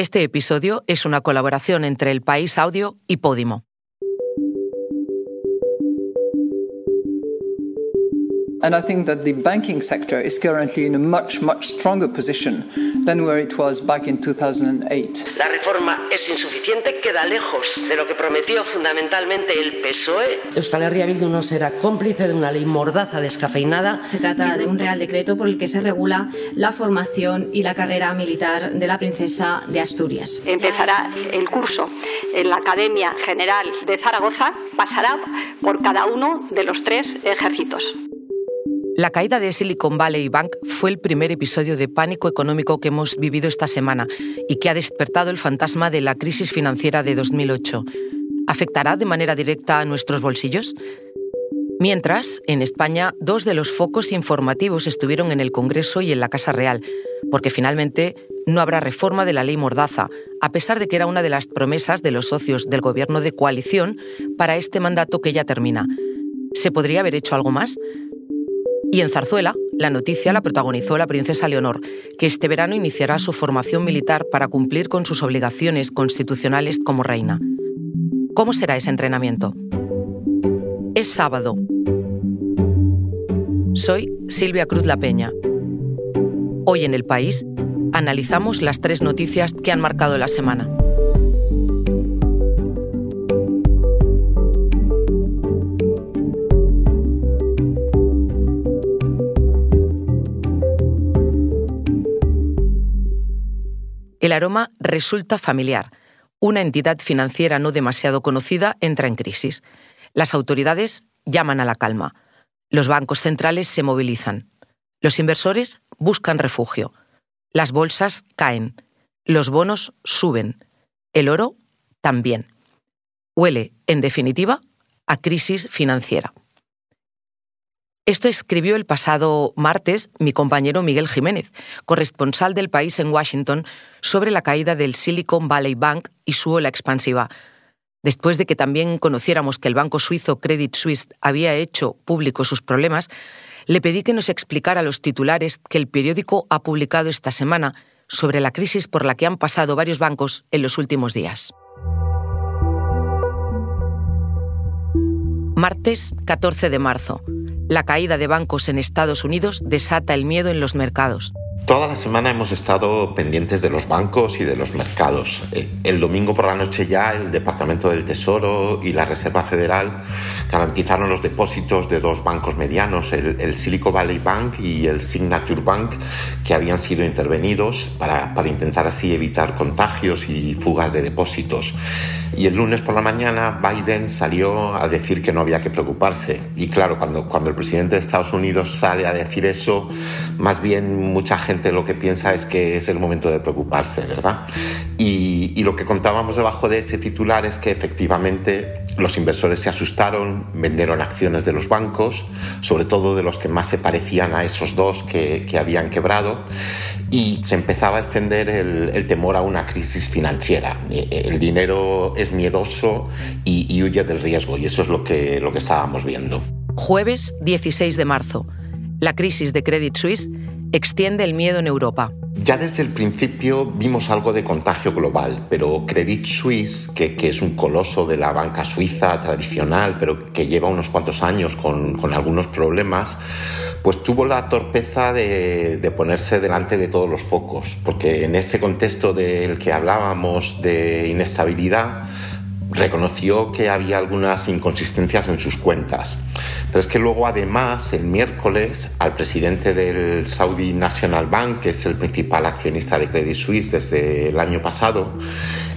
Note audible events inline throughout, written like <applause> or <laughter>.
Este episodio es una colaboración entre El País Audio y Podimo. And I think that the banking sector is currently in a much, much stronger position than where it was back in 2008. La reforma es insuficiente, queda lejos de lo que prometió fundamentalmente el PSOE. Euskal Herria Bildu no será cómplice de una ley mordaza descafeinada. Se trata de un real decreto por el que se regula la formación y la carrera militar de la princesa de Asturias. Empezará el curso en la Academia General de Zaragoza, pasará por cada uno de los tres ejércitos. La caída de Silicon Valley Bank fue el primer episodio de pánico económico que hemos vivido esta semana y que ha despertado el fantasma de la crisis financiera de 2008. ¿Afectará de manera directa a nuestros bolsillos? Mientras, en España, dos de los focos informativos estuvieron en el Congreso y en la Casa Real, porque finalmente no habrá reforma de la ley Mordaza, a pesar de que era una de las promesas de los socios del gobierno de coalición para este mandato que ya termina. ¿Se podría haber hecho algo más? Y en Zarzuela, la noticia la protagonizó la princesa Leonor, que este verano iniciará su formación militar para cumplir con sus obligaciones constitucionales como reina. ¿Cómo será ese entrenamiento? Es sábado. Soy Silvia Cruz La Peña. Hoy en el país analizamos las tres noticias que han marcado la semana. El aroma resulta familiar. Una entidad financiera no demasiado conocida entra en crisis. Las autoridades llaman a la calma. Los bancos centrales se movilizan. Los inversores buscan refugio. Las bolsas caen. Los bonos suben. El oro también. Huele, en definitiva, a crisis financiera. Esto escribió el pasado martes mi compañero Miguel Jiménez, corresponsal del país en Washington, sobre la caída del Silicon Valley Bank y su ola expansiva. Después de que también conociéramos que el banco suizo Credit Suisse había hecho público sus problemas, le pedí que nos explicara los titulares que el periódico ha publicado esta semana sobre la crisis por la que han pasado varios bancos en los últimos días. Martes 14 de marzo la caída de bancos en Estados Unidos desata el miedo en los mercados. Toda la semana hemos estado pendientes de los bancos y de los mercados. Eh, el domingo por la noche ya el Departamento del Tesoro y la Reserva Federal garantizaron los depósitos de dos bancos medianos, el, Silicon Valley Bank y el Signature Bank, que habían sido intervenidos para, intentar así evitar contagios y fugas de depósitos. Y el lunes por la mañana Biden salió a decir que no había que preocuparse. Y claro, cuando, cuando el presidente de Estados Unidos sale a decir eso, más bien mucha gente lo que piensa es que es el momento de preocuparse, ¿verdad? Y, lo que contábamos debajo de ese titular es que efectivamente los inversores se asustaron, vendieron acciones de los bancos, sobre todo de los que más se parecían a esos dos que, habían quebrado, y se empezaba a extender el, temor a una crisis financiera. El dinero es miedoso y, y huye del riesgo, y eso es lo que, lo que estábamos viendo. Jueves 16 de marzo. La crisis de Credit Suisse extiende el miedo en Europa. Ya desde el principio vimos algo de contagio global, pero Credit Suisse, que, que, es un coloso de la banca suiza tradicional, pero que lleva unos cuantos años con, con algunos problemas, pues tuvo la torpeza de, de, ponerse delante de todos los focos, porque en este contexto del que hablábamos de inestabilidad, reconoció que había algunas inconsistencias en sus cuentas. Pero es que luego además el miércoles al presidente del Saudi National Bank, que es el principal accionista de Credit Suisse desde el año pasado,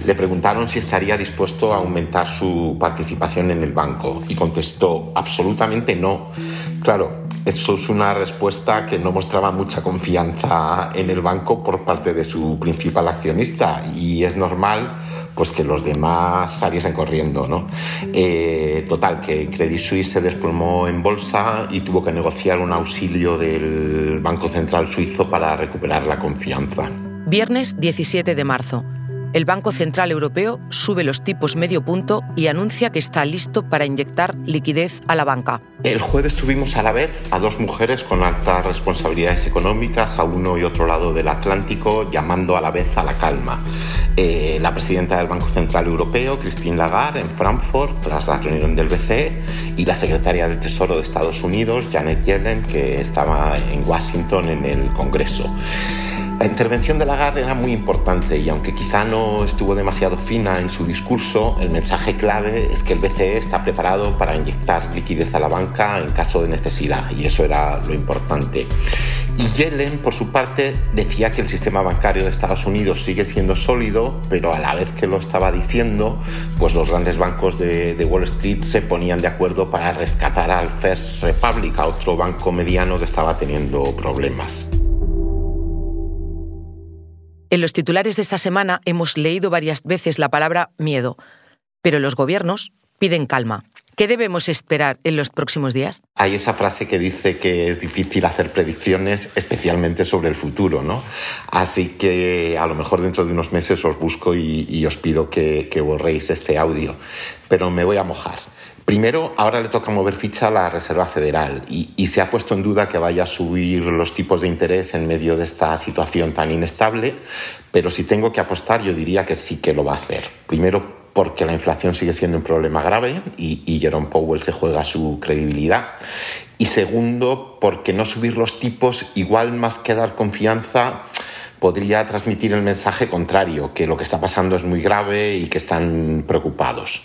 le preguntaron si estaría dispuesto a aumentar su participación en el banco y contestó absolutamente no. Claro, eso es una respuesta que no mostraba mucha confianza en el banco por parte de su principal accionista y es normal pues que los demás saliesen corriendo, ¿no? Eh, total, que Credit Suisse se desplomó en bolsa y tuvo que negociar un auxilio del Banco Central Suizo para recuperar la confianza. Viernes 17 de marzo. El Banco Central Europeo sube los tipos medio punto y anuncia que está listo para inyectar liquidez a la banca. El jueves tuvimos a la vez a dos mujeres con altas responsabilidades económicas a uno y otro lado del Atlántico llamando a la vez a la calma. eh, la presidenta del Banco Central Europeo, Christine Lagarde, en Frankfurt, tras la reunión del BCE, y la secretaria del Tesoro de Estados Unidos, Janet Yellen, que estaba en Washington en el Congreso. La intervención de Lagarde era muy importante y aunque quizá no estuvo demasiado fina en su discurso, el mensaje clave es que el BCE está preparado para inyectar liquidez a la banca en caso de necesidad y eso era lo importante. Y Yellen, por su parte, decía que el sistema bancario de Estados Unidos sigue siendo sólido, pero a la vez que lo estaba diciendo, pues los grandes bancos de, de Wall Street se ponían de acuerdo para rescatar al First Republic, a otro banco mediano que estaba teniendo problemas. En los titulares de esta semana hemos leído varias veces la palabra miedo, pero los gobiernos piden calma. ¿Qué debemos esperar en los próximos días? Hay esa frase que dice que es difícil hacer predicciones, especialmente sobre el futuro, ¿no? Así que a lo mejor dentro de unos meses os busco y, os pido que, que borréis este audio, pero me voy a mojar. Primero, ahora le toca mover ficha a la Reserva Federal y, se ha puesto en duda que vaya a subir los tipos de interés en medio de esta situación tan inestable, pero si tengo que apostar yo diría que sí que lo va a hacer. Primero, porque la inflación sigue siendo un problema grave y Jerome Powell se juega su credibilidad. Y segundo, porque no subir los tipos, igual más que dar confianza, podría transmitir el mensaje contrario, que lo que está pasando es muy grave y que están preocupados.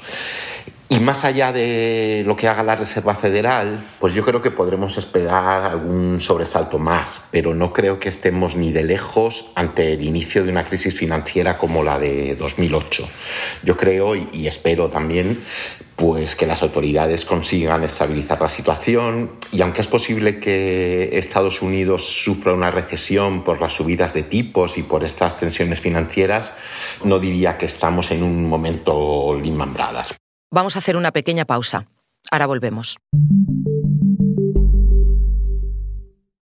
Y más allá de lo que haga la Reserva Federal, pues yo creo que podremos esperar algún sobresalto más, pero no creo que estemos ni de lejos ante el inicio de una crisis financiera como la de 2008. Yo creo y espero también pues que las autoridades consigan estabilizar la situación y aunque es posible que Estados Unidos sufra una recesión por las subidas de tipos y por estas tensiones financieras, no diría que estamos en un momento Lehman. Vamos a hacer una pequeña pausa. Ahora volvemos.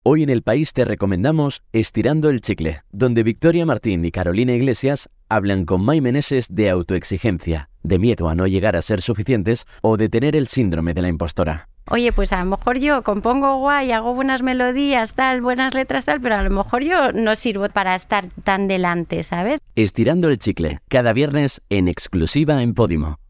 Hoy en el país te recomendamos Estirando el Chicle, donde Victoria Martín y Carolina Iglesias hablan con May Meneses de autoexigencia, de miedo a no llegar a ser suficientes o de tener el síndrome de la impostora. Oye, pues a lo mejor yo compongo guay, hago buenas melodías, tal, buenas letras, tal, pero a lo mejor yo no sirvo para estar tan delante, ¿sabes? Estirando el Chicle, cada viernes en exclusiva en Podimo.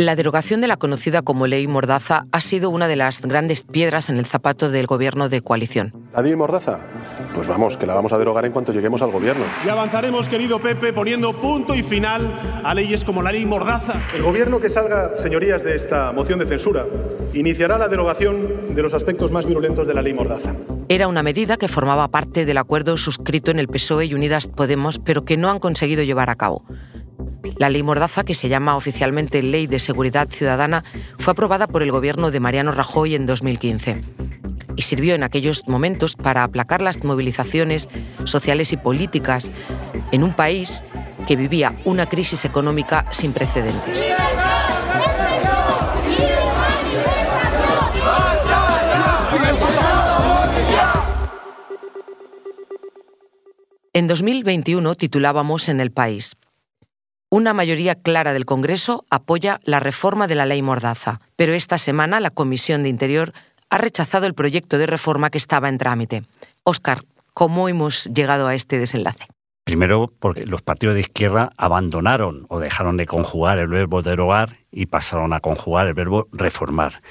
La derogación de la conocida como ley Mordaza ha sido una de las grandes piedras en el zapato del gobierno de coalición. ¿La ley Mordaza? Pues vamos, que la vamos a derogar en cuanto lleguemos al gobierno. Y avanzaremos, querido Pepe, poniendo punto y final a leyes como la ley Mordaza. El gobierno que salga, señorías, de esta moción de censura, iniciará la derogación de los aspectos más virulentos de la ley Mordaza. Era una medida que formaba parte del acuerdo suscrito en el PSOE y Unidas Podemos, pero que no han conseguido llevar a cabo. La ley Mordaza, que se llama oficialmente Ley de Seguridad Ciudadana, fue aprobada por el gobierno de Mariano Rajoy en 2015 y sirvió en aquellos momentos para aplacar las movilizaciones sociales y políticas en un país que vivía una crisis económica sin precedentes. En 2021 titulábamos en El País, una mayoría clara del Congreso apoya la reforma de la ley Mordaza, pero esta semana la Comisión de Interior ha rechazado el proyecto de reforma que estaba en trámite. Óscar, ¿cómo hemos llegado a este desenlace? Primero, porque los partidos de izquierda abandonaron o dejaron de conjugar el verbo derogar y pasaron a conjugar el verbo reformar.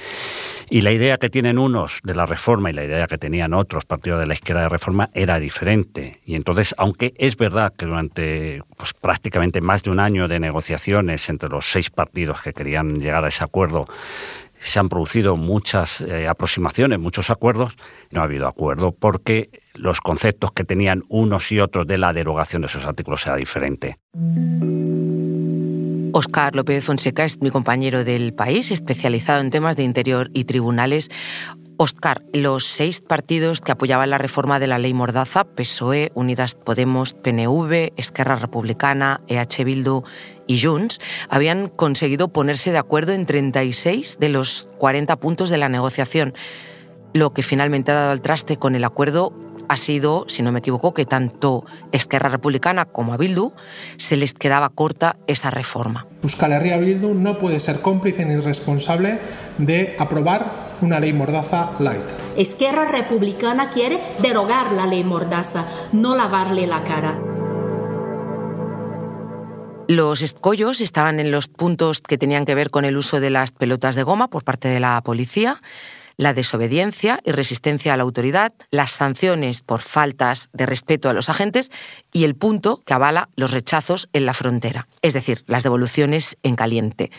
Y la idea que tienen unos de la reforma y la idea que tenían otros partidos de la izquierda de reforma era diferente. Y entonces, aunque es verdad que durante pues, prácticamente más de un año de negociaciones entre los seis partidos que querían llegar a ese acuerdo, se han producido muchas eh, aproximaciones, muchos acuerdos, no ha habido acuerdo porque los conceptos que tenían unos y otros de la derogación de esos artículos era diferente. Oscar López Fonseca es mi compañero del país, especializado en temas de interior y tribunales. Oscar, los seis partidos que apoyaban la reforma de la ley Mordaza, PSOE, Unidas Podemos, PNV, Esquerra Republicana, EH Bildu y Junts, habían conseguido ponerse de acuerdo en 36 de los 40 puntos de la negociación, lo que finalmente ha dado al traste con el acuerdo ha sido, si no me equivoco, que tanto Esquerra Republicana como a Bildu se les quedaba corta esa reforma. Euskal Herria Bildu no puede ser cómplice ni responsable de aprobar una ley mordaza light. Esquerra Republicana quiere derogar la ley mordaza, no lavarle la cara. Los escollos estaban en los puntos que tenían que ver con el uso de las pelotas de goma por parte de la policía, la desobediencia y resistencia a la autoridad, las sanciones por faltas de respeto a los agentes y el punto que avala los rechazos en la frontera, es decir, las devoluciones en caliente.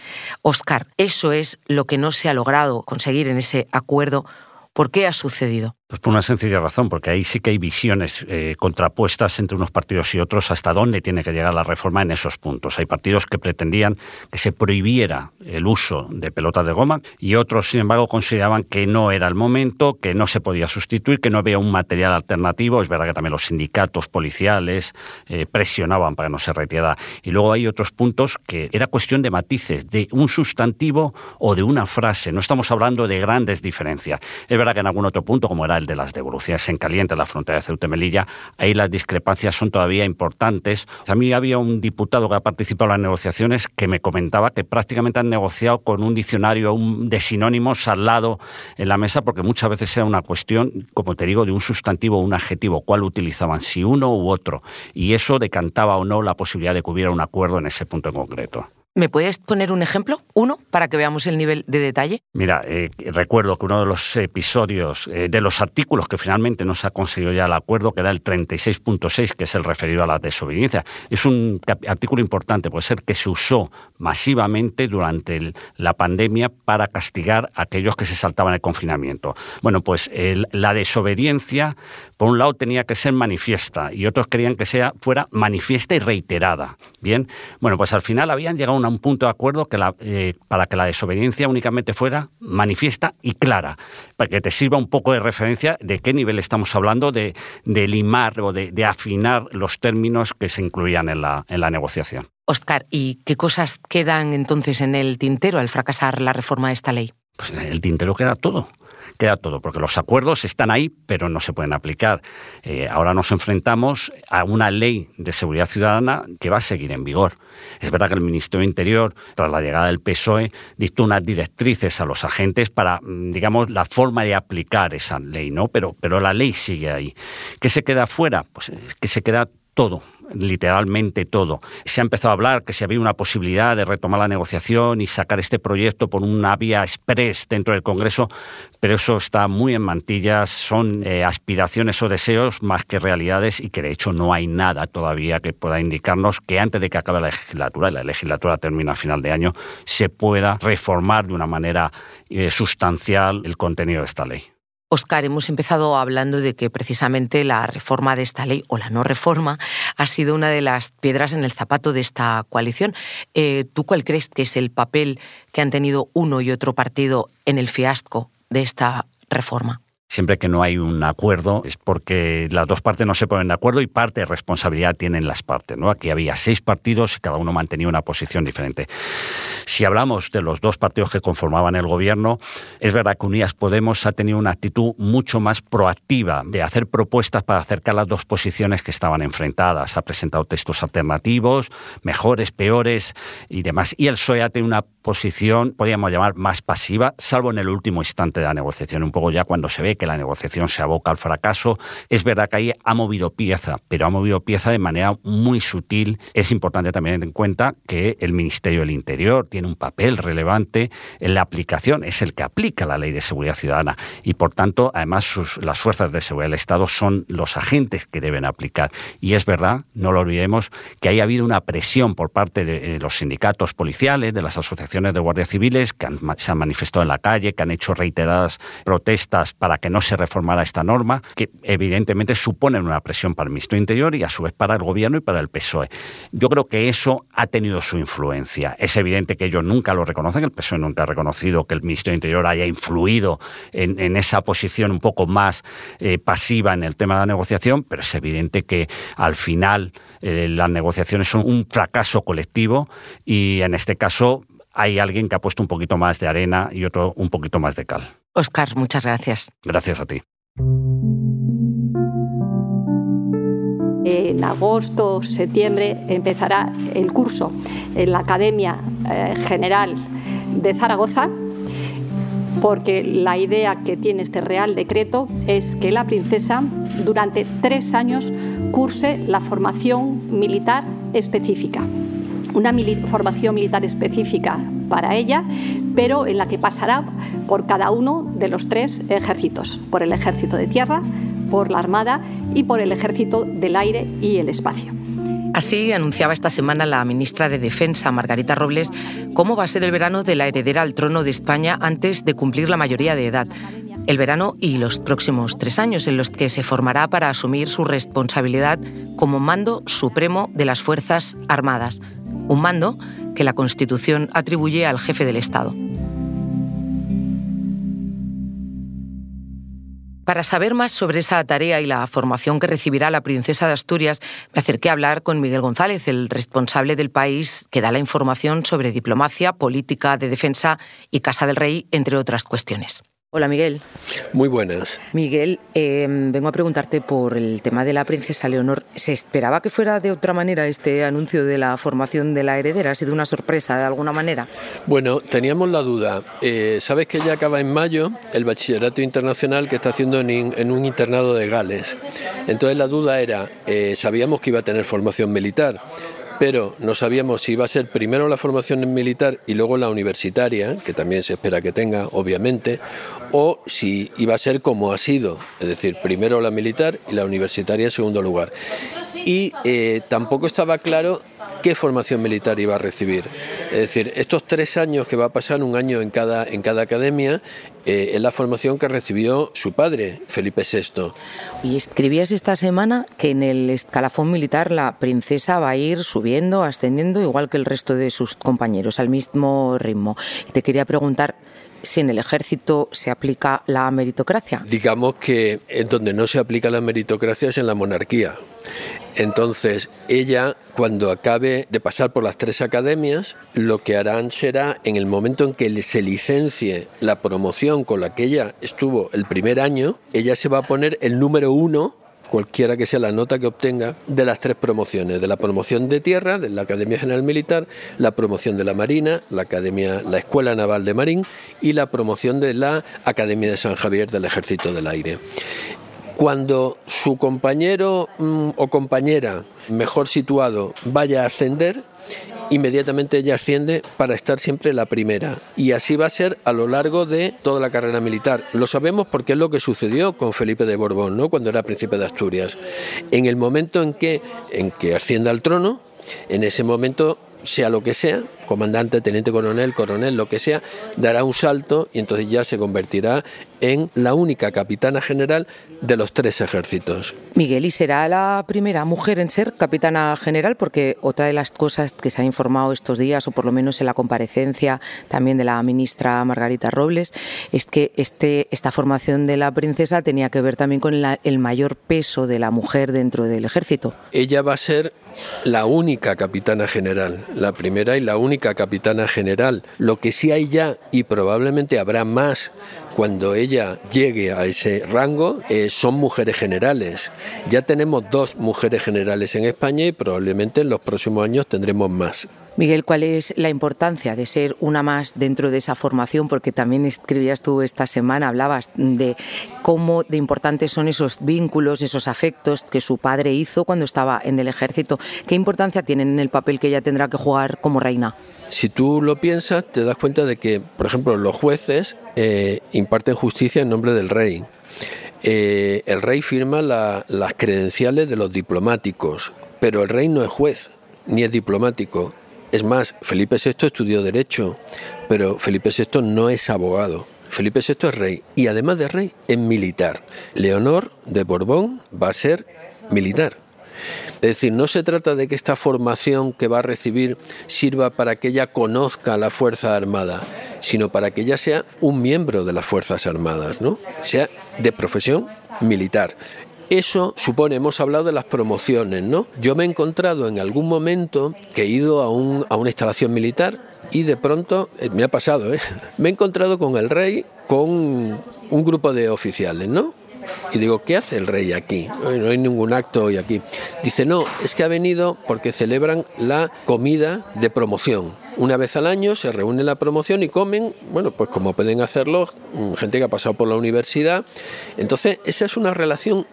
Oscar, eso es lo que no se ha logrado conseguir en ese acuerdo. ¿Por qué ha sucedido? Pues por una sencilla razón, porque ahí sí que hay visiones eh, contrapuestas entre unos partidos y otros hasta dónde tiene que llegar la reforma en esos puntos. Hay partidos que pretendían que se prohibiera el uso de pelotas de goma y otros, sin embargo, consideraban que no era el momento, que no se podía sustituir, que no había un material alternativo. Es verdad que también los sindicatos policiales eh, presionaban para que no se retirara. Y luego hay otros puntos que era cuestión de matices, de un sustantivo o de una frase. No estamos hablando de grandes diferencias. Es verdad que en algún otro punto, como era el de las devoluciones en caliente en la frontera de Ceuta y Melilla, ahí las discrepancias son todavía importantes. A mí había un diputado que ha participado en las negociaciones que me comentaba que prácticamente han negociado con un diccionario de sinónimos al lado en la mesa porque muchas veces era una cuestión, como te digo, de un sustantivo o un adjetivo, cuál utilizaban, si uno u otro. Y eso decantaba o no la posibilidad de que hubiera un acuerdo en ese punto en concreto. ¿Me puedes poner un ejemplo, uno, para que veamos el nivel de detalle? Mira, eh, recuerdo que uno de los episodios, eh, de los artículos que finalmente no se ha conseguido ya el acuerdo, que era el 36.6, que es el referido a la desobediencia, es un artículo importante, puede ser que se usó masivamente durante la pandemia para castigar a aquellos que se saltaban el confinamiento. Bueno, pues la desobediencia, por un lado, tenía que ser manifiesta y otros querían que sea, fuera manifiesta y reiterada. Bien, bueno, pues al final habían llegado a un punto de acuerdo que eh, para que la desobediencia únicamente fuera manifiesta y clara, para que te sirva un poco de referencia de qué nivel estamos hablando de, limar o de, afinar los términos que se incluían en la, en la negociación. Oscar, ¿y qué cosas quedan entonces en el tintero al fracasar la reforma de esta ley? Pues en el tintero queda todo queda todo, porque los acuerdos están ahí, pero no se pueden aplicar. Eh, ahora nos enfrentamos a una ley de seguridad ciudadana que va a seguir en vigor. Es verdad que el Ministerio de Interior, tras la llegada del PSOE, dictó unas directrices a los agentes para, mm, digamos, la forma de aplicar esa ley, ¿no? Pero, pero la ley sigue ahí. ¿Qué se queda fuera? Pues que se queda todo literalmente todo. Se ha empezado a hablar que si había una posibilidad de retomar la negociación y sacar este proyecto por una vía express dentro del Congreso, pero eso está muy en mantillas, son eh, aspiraciones o deseos más que realidades y que de hecho no hay nada todavía que pueda indicarnos que antes de que acabe la legislatura, y la legislatura termina a final de año, se pueda reformar de una manera eh, sustancial el contenido de esta ley. Oscar, hemos empezado hablando de que precisamente la reforma de esta ley o la no reforma ha sido una de las piedras en el zapato de esta coalición. Eh, ¿Tú cuál crees que es el papel que han tenido uno y otro partido en el fiasco de esta reforma? Siempre que no hay un acuerdo es porque las dos partes no se ponen de acuerdo y parte de responsabilidad tienen las partes. Aquí había seis partidos y cada uno mantenía una posición diferente. Si hablamos de los dos partidos que conformaban el gobierno, es verdad que Unidas Podemos ha tenido una actitud mucho más proactiva de hacer propuestas para acercar las dos posiciones que estaban enfrentadas. Ha presentado textos alternativos, mejores, peores y demás. Y el PSOE ha una posición, podríamos llamar, más pasiva, salvo en el último instante de la negociación, un poco ya cuando se ve que la negociación se aboca al fracaso. Es verdad que ahí ha movido pieza, pero ha movido pieza de manera muy sutil. Es importante también tener en cuenta que el Ministerio del Interior tiene un papel relevante en la aplicación, es el que aplica la ley de seguridad ciudadana y por tanto, además, las fuerzas de seguridad del Estado son los agentes que deben aplicar. Y es verdad, no lo olvidemos, que haya habido una presión por parte de los sindicatos policiales, de las asociaciones de guardias civiles que se han manifestado en la calle, que han hecho reiteradas protestas para que no se reformara esta norma, que evidentemente suponen una presión para el Ministerio Interior y a su vez para el Gobierno y para el PSOE. Yo creo que eso ha tenido su influencia. Es evidente que ellos nunca lo reconocen, el PSOE nunca ha reconocido que el Ministerio Interior haya influido en, esa posición un poco más eh, pasiva en el tema de la negociación, pero es evidente que al final eh, las negociaciones son un fracaso colectivo y en este caso hay alguien que ha puesto un poquito más de arena y otro un poquito más de cal. Oscar, muchas gracias. Gracias a ti. En agosto o septiembre empezará el curso en la Academia eh, General de Zaragoza porque la idea que tiene este Real Decreto es que la princesa durante tres años curse la formación militar específica. Una formación militar específica para ella, pero en la que pasará por cada uno de los tres ejércitos, por el ejército de tierra, por la Armada y por el ejército del aire y el espacio. Así anunciaba esta semana la ministra de Defensa, Margarita Robles, cómo va a ser el verano de la heredera al trono de España antes de cumplir la mayoría de edad. El verano y los próximos tres años en los que se formará para asumir su responsabilidad como mando supremo de las Fuerzas Armadas, un mando que la Constitución atribuye al jefe del Estado. Para saber más sobre esa tarea y la formación que recibirá la princesa de Asturias, me acerqué a hablar con Miguel González, el responsable del país que da la información sobre diplomacia, política de defensa y Casa del Rey, entre otras cuestiones. Hola Miguel. Muy buenas. Miguel, em, vengo a preguntarte por el tema de la princesa Leonor. ¿Se esperaba que fuera de otra manera este anuncio de la formación de la heredera? ¿Ha sido una sorpresa de alguna manera? Bueno, teníamos la duda. Eh, Sabes que ya acaba en mayo el bachillerato internacional que está haciendo en, un internado de Gales. Entonces la duda era, eh, sabíamos que iba a tener formación militar pero no sabíamos si iba a ser primero la formación militar y luego la universitaria, que también se espera que tenga, obviamente, o si iba a ser como ha sido, es decir, primero la militar y la universitaria en segundo lugar. Y eh, tampoco estaba claro qué formación militar iba a recibir. Es decir, estos tres años que va a pasar, un año en cada, en cada academia, eh, es la formación que recibió su padre, Felipe VI. Y escribías esta semana que en el escalafón militar la princesa va a ir subiendo, ascendiendo, igual que el resto de sus compañeros, al mismo ritmo. Y te quería preguntar si en el ejército se aplica la meritocracia. Digamos que en donde no se aplica la meritocracia es en la monarquía. Entonces, ella, cuando acabe de pasar por las tres academias, lo que harán será, en el momento en que se licencie la promoción con la que ella estuvo el primer año, ella se va a poner el número uno cualquiera que sea la nota que obtenga de las tres promociones, de la promoción de tierra, de la Academia General Militar, la promoción de la Marina, la Academia, la Escuela Naval de Marín y la promoción de la Academia de San Javier del Ejército del Aire. Cuando su compañero mm, o compañera mejor situado vaya a ascender, inmediatamente ella asciende para estar siempre la primera. Y así va a ser a lo largo de toda la carrera militar. Lo sabemos porque es lo que sucedió con Felipe de Borbón, ¿no? cuando era príncipe de Asturias. En el momento en que, en que ascienda al trono, en ese momento sea lo que sea, comandante, teniente coronel, coronel, lo que sea, dará un salto y entonces ya se convertirá en la única capitana general de los tres ejércitos. Miguel, ¿y será la primera mujer en ser capitana general? Porque otra de las cosas que se ha informado estos días, o por lo menos en la comparecencia también de la ministra Margarita Robles, es que este, esta formación de la princesa tenía que ver también con el mayor peso de la mujer dentro del ejército. Ella va a ser la única capitana general, la primera y la única capitana general. Lo que sí hay ya, y probablemente habrá más cuando ella llegue a ese rango, eh, son mujeres generales. Ya tenemos dos mujeres generales en España y probablemente en los próximos años tendremos más. Miguel, ¿cuál es la importancia de ser una más dentro de esa formación? Porque también escribías tú esta semana, hablabas de cómo de importantes son esos vínculos, esos afectos que su padre hizo cuando estaba en el ejército. ¿Qué importancia tienen en el papel que ella tendrá que jugar como reina? Si tú lo piensas, te das cuenta de que, por ejemplo, los jueces eh, imparten justicia en nombre del rey. Eh, el rey firma las credenciales de los diplomáticos, pero el rey no es juez ni es diplomático. Es más, Felipe VI estudió Derecho, pero Felipe VI no es abogado. Felipe VI es rey y además de rey es militar. Leonor de Borbón va a ser militar. Es decir, no se trata de que esta formación que va a recibir sirva para que ella conozca la Fuerza Armada, sino para que ella sea un miembro de las Fuerzas Armadas, ¿no? Sea de profesión militar. Eso supone, hemos hablado de las promociones, ¿no? Yo me he encontrado en algún momento que he ido a, a una instalación militar y de pronto, eh, me ha pasado, ¿eh? <laughs> me he encontrado con el rey, con un grupo de oficiales, ¿no? Y digo, ¿qué hace el rey aquí? No hay ningún acto hoy aquí. Dice, no, es que ha venido porque celebran la comida de promoción. Una vez al año se reúne la promoción y comen, bueno, pues como pueden hacerlo mm, gente que ha pasado por la universidad. Entonces, esa es una relación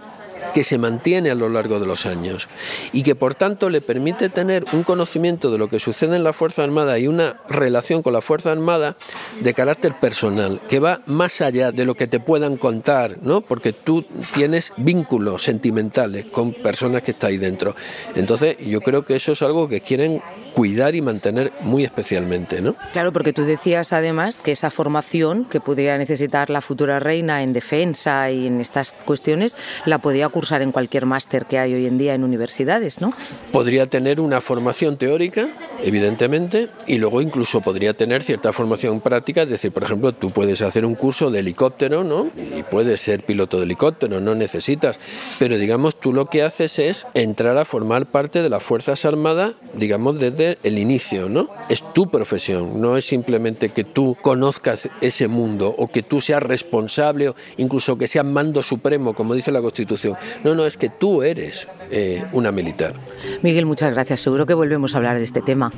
que se mantiene a lo largo de los años y que por tanto le permite tener un conocimiento de lo que sucede en la Fuerza Armada y una relación con la Fuerza Armada de carácter personal, que va más allá de lo que te puedan contar, ¿no? Porque tú tienes vínculos sentimentales con personas que están ahí dentro. Entonces, yo creo que eso es algo que quieren cuidar y mantener muy especialmente, ¿no? Claro, porque tú decías además que esa formación que podría necesitar la futura reina en defensa y en estas cuestiones la podía cursar en cualquier máster que hay hoy en día en universidades, ¿no? Podría tener una formación teórica, evidentemente, y luego incluso podría tener cierta formación práctica, es decir, por ejemplo, tú puedes hacer un curso de helicóptero, ¿no? Y puedes ser piloto de helicóptero, no necesitas, pero digamos, tú lo que haces es entrar a formar parte de las Fuerzas Armadas, digamos, desde el inicio, ¿no? Es tu profesión, no es simplemente que tú conozcas ese mundo o que tú seas responsable o incluso que seas mando supremo, como dice la Constitución. No, no, es que tú eres eh, una militar. Miguel, muchas gracias. Seguro que volvemos a hablar de este tema.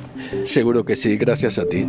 Seguro que sí, gracias a ti.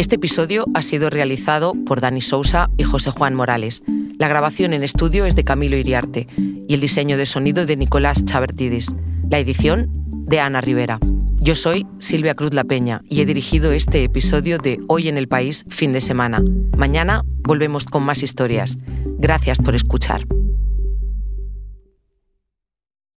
Este episodio ha sido realizado por Dani Sousa y José Juan Morales. La grabación en estudio es de Camilo Iriarte y el diseño de sonido de Nicolás Chabertidis. La edición de Ana Rivera. Yo soy Silvia Cruz La Peña y he dirigido este episodio de Hoy en el País fin de semana. Mañana volvemos con más historias. Gracias por escuchar.